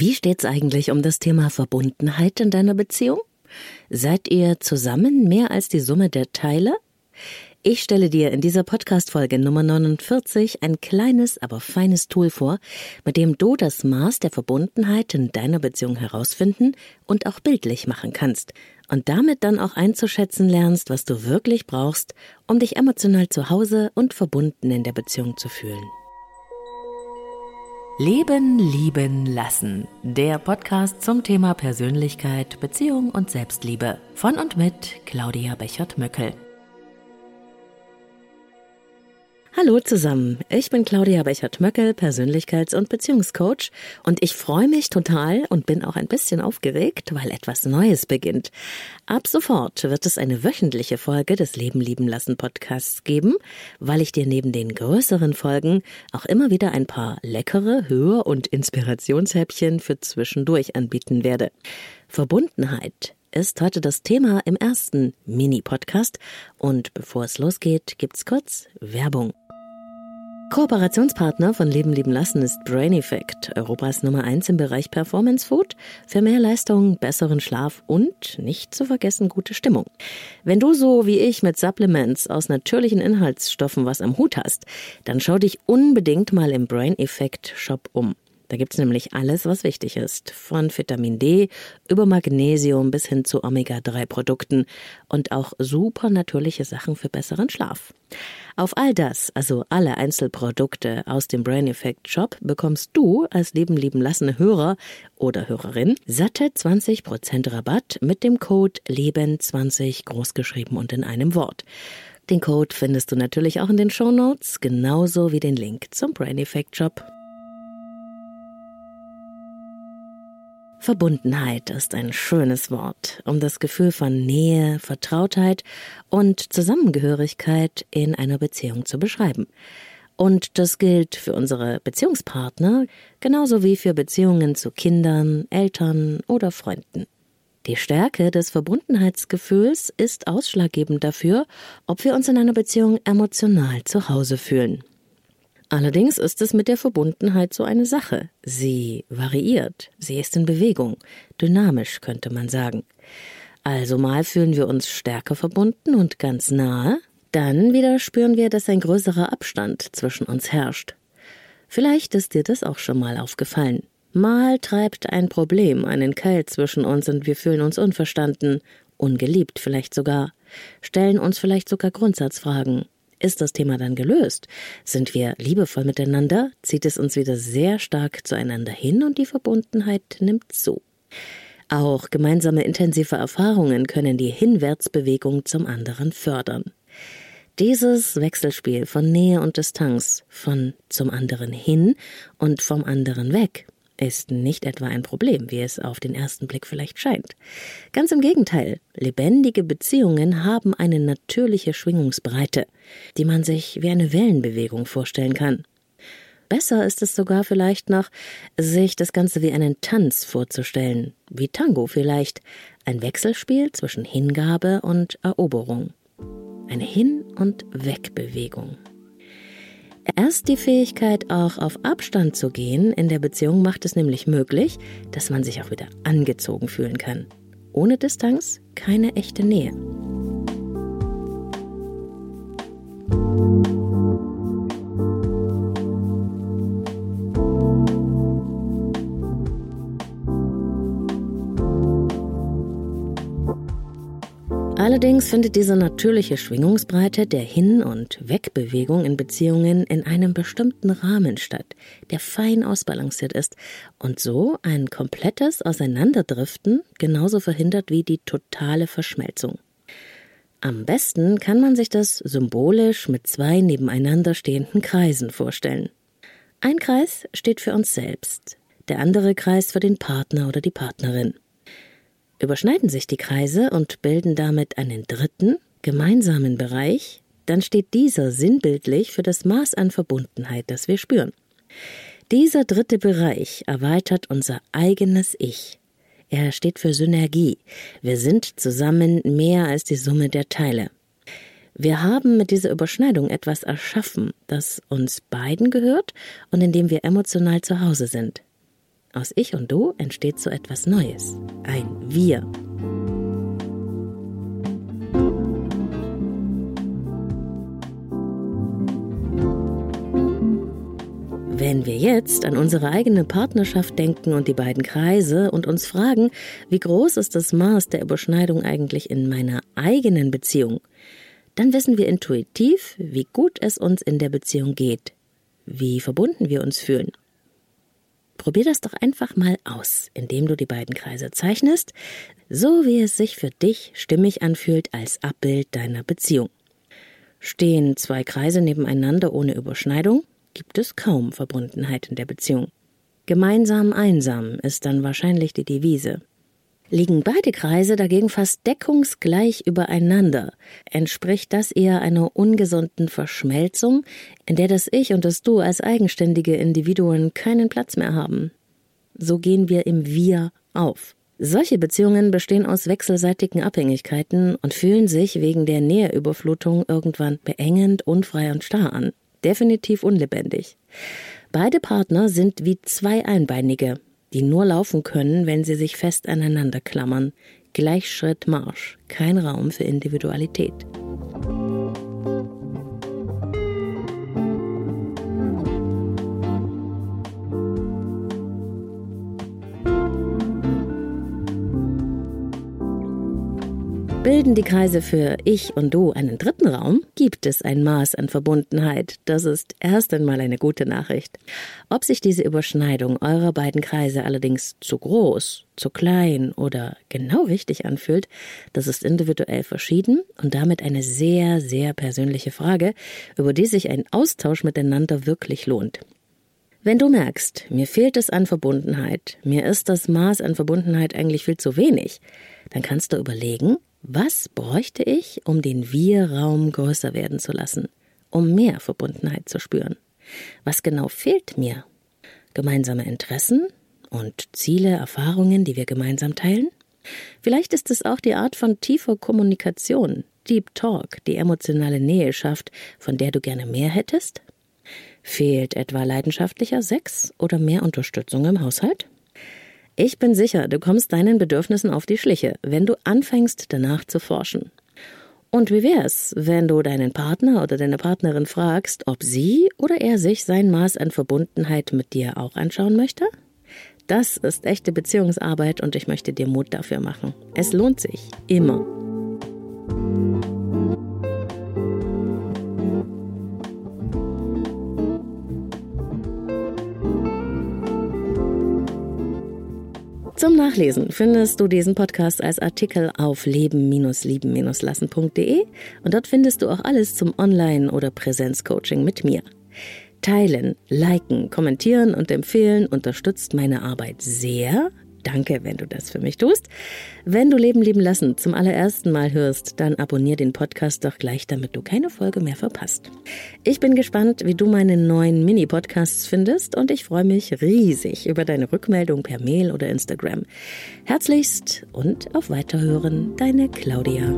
Wie steht's eigentlich um das Thema Verbundenheit in deiner Beziehung? Seid ihr zusammen mehr als die Summe der Teile? Ich stelle dir in dieser Podcast-Folge Nummer 49 ein kleines, aber feines Tool vor, mit dem du das Maß der Verbundenheit in deiner Beziehung herausfinden und auch bildlich machen kannst und damit dann auch einzuschätzen lernst, was du wirklich brauchst, um dich emotional zu Hause und verbunden in der Beziehung zu fühlen. Leben, lieben, lassen. Der Podcast zum Thema Persönlichkeit, Beziehung und Selbstliebe. Von und mit Claudia Bechert-Möckel. Hallo zusammen, ich bin Claudia Bechert-Möckel, Persönlichkeits- und Beziehungscoach und ich freue mich total und bin auch ein bisschen aufgeregt, weil etwas Neues beginnt. Ab sofort wird es eine wöchentliche Folge des Leben lieben lassen Podcasts geben, weil ich dir neben den größeren Folgen auch immer wieder ein paar leckere Hör- und Inspirationshäppchen für zwischendurch anbieten werde. Verbundenheit ist heute das Thema im ersten Mini-Podcast. Und bevor es losgeht, gibt's kurz Werbung. Kooperationspartner von Leben lieben lassen ist Brain Effect, Europas Nummer eins im Bereich Performance Food, für mehr Leistung, besseren Schlaf und nicht zu vergessen gute Stimmung. Wenn du so wie ich mit Supplements aus natürlichen Inhaltsstoffen was am Hut hast, dann schau dich unbedingt mal im Brain Effect Shop um. Da gibt's nämlich alles, was wichtig ist. Von Vitamin D über Magnesium bis hin zu Omega-3-Produkten und auch super natürliche Sachen für besseren Schlaf. Auf all das, also alle Einzelprodukte aus dem Brain Effect Shop, bekommst du als Leben lieben lassene Hörer oder Hörerin satte 20% Rabatt mit dem Code LEBEN20 großgeschrieben und in einem Wort. Den Code findest du natürlich auch in den Show Notes, genauso wie den Link zum Brain Effect Shop. Verbundenheit ist ein schönes Wort, um das Gefühl von Nähe, Vertrautheit und Zusammengehörigkeit in einer Beziehung zu beschreiben. Und das gilt für unsere Beziehungspartner genauso wie für Beziehungen zu Kindern, Eltern oder Freunden. Die Stärke des Verbundenheitsgefühls ist ausschlaggebend dafür, ob wir uns in einer Beziehung emotional zu Hause fühlen. Allerdings ist es mit der Verbundenheit so eine Sache. Sie variiert, sie ist in Bewegung, dynamisch könnte man sagen. Also mal fühlen wir uns stärker verbunden und ganz nahe, dann wieder spüren wir, dass ein größerer Abstand zwischen uns herrscht. Vielleicht ist dir das auch schon mal aufgefallen. Mal treibt ein Problem einen Keil zwischen uns und wir fühlen uns unverstanden, ungeliebt vielleicht sogar, stellen uns vielleicht sogar Grundsatzfragen ist das Thema dann gelöst? Sind wir liebevoll miteinander? Zieht es uns wieder sehr stark zueinander hin und die Verbundenheit nimmt zu. Auch gemeinsame intensive Erfahrungen können die Hinwärtsbewegung zum anderen fördern. Dieses Wechselspiel von Nähe und Distanz, von zum anderen hin und vom anderen weg, ist nicht etwa ein Problem, wie es auf den ersten Blick vielleicht scheint. Ganz im Gegenteil, lebendige Beziehungen haben eine natürliche Schwingungsbreite, die man sich wie eine Wellenbewegung vorstellen kann. Besser ist es sogar vielleicht noch, sich das Ganze wie einen Tanz vorzustellen, wie Tango vielleicht, ein Wechselspiel zwischen Hingabe und Eroberung. Eine Hin- und Wegbewegung. Erst die Fähigkeit, auch auf Abstand zu gehen in der Beziehung macht es nämlich möglich, dass man sich auch wieder angezogen fühlen kann. Ohne Distanz keine echte Nähe. Allerdings findet diese natürliche Schwingungsbreite der Hin- und Wegbewegung in Beziehungen in einem bestimmten Rahmen statt, der fein ausbalanciert ist und so ein komplettes Auseinanderdriften genauso verhindert wie die totale Verschmelzung. Am besten kann man sich das symbolisch mit zwei nebeneinander stehenden Kreisen vorstellen. Ein Kreis steht für uns selbst, der andere Kreis für den Partner oder die Partnerin. Überschneiden sich die Kreise und bilden damit einen dritten, gemeinsamen Bereich, dann steht dieser sinnbildlich für das Maß an Verbundenheit, das wir spüren. Dieser dritte Bereich erweitert unser eigenes Ich. Er steht für Synergie. Wir sind zusammen mehr als die Summe der Teile. Wir haben mit dieser Überschneidung etwas erschaffen, das uns beiden gehört und in dem wir emotional zu Hause sind. Aus Ich und Du entsteht so etwas Neues. Ein Wir. Wenn wir jetzt an unsere eigene Partnerschaft denken und die beiden Kreise und uns fragen, wie groß ist das Maß der Überschneidung eigentlich in meiner eigenen Beziehung, dann wissen wir intuitiv, wie gut es uns in der Beziehung geht, wie verbunden wir uns fühlen. Probier das doch einfach mal aus, indem du die beiden Kreise zeichnest, so wie es sich für dich stimmig anfühlt als Abbild deiner Beziehung. Stehen zwei Kreise nebeneinander ohne Überschneidung, gibt es kaum Verbundenheit in der Beziehung. Gemeinsam einsam ist dann wahrscheinlich die Devise. Liegen beide Kreise dagegen fast deckungsgleich übereinander, entspricht das eher einer ungesunden Verschmelzung, in der das Ich und das Du als eigenständige Individuen keinen Platz mehr haben. So gehen wir im Wir auf. Solche Beziehungen bestehen aus wechselseitigen Abhängigkeiten und fühlen sich wegen der Näheüberflutung irgendwann beengend, unfrei und starr an definitiv unlebendig. Beide Partner sind wie zwei Einbeinige, die nur laufen können, wenn sie sich fest aneinander klammern. Gleichschritt Marsch, kein Raum für Individualität. Bilden die Kreise für Ich und Du einen dritten Raum, gibt es ein Maß an Verbundenheit. Das ist erst einmal eine gute Nachricht. Ob sich diese Überschneidung eurer beiden Kreise allerdings zu groß, zu klein oder genau richtig anfühlt, das ist individuell verschieden und damit eine sehr, sehr persönliche Frage, über die sich ein Austausch miteinander wirklich lohnt. Wenn du merkst, mir fehlt es an Verbundenheit, mir ist das Maß an Verbundenheit eigentlich viel zu wenig, dann kannst du überlegen, was bräuchte ich, um den Wir-Raum größer werden zu lassen, um mehr Verbundenheit zu spüren? Was genau fehlt mir? Gemeinsame Interessen und Ziele, Erfahrungen, die wir gemeinsam teilen? Vielleicht ist es auch die Art von tiefer Kommunikation, Deep Talk, die emotionale Nähe schafft, von der du gerne mehr hättest? Fehlt etwa leidenschaftlicher Sex oder mehr Unterstützung im Haushalt? Ich bin sicher, du kommst deinen Bedürfnissen auf die Schliche, wenn du anfängst, danach zu forschen. Und wie wär's, wenn du deinen Partner oder deine Partnerin fragst, ob sie oder er sich sein Maß an Verbundenheit mit dir auch anschauen möchte? Das ist echte Beziehungsarbeit und ich möchte dir Mut dafür machen. Es lohnt sich. Immer. Zum Nachlesen findest du diesen Podcast als Artikel auf leben-lieben-lassen.de und dort findest du auch alles zum Online- oder Präsenzcoaching mit mir. Teilen, liken, kommentieren und empfehlen unterstützt meine Arbeit sehr. Danke, wenn du das für mich tust. Wenn du Leben lieben lassen zum allerersten Mal hörst, dann abonnier den Podcast doch gleich, damit du keine Folge mehr verpasst. Ich bin gespannt, wie du meine neuen Mini-Podcasts findest und ich freue mich riesig über deine Rückmeldung per Mail oder Instagram. Herzlichst und auf Weiterhören, deine Claudia.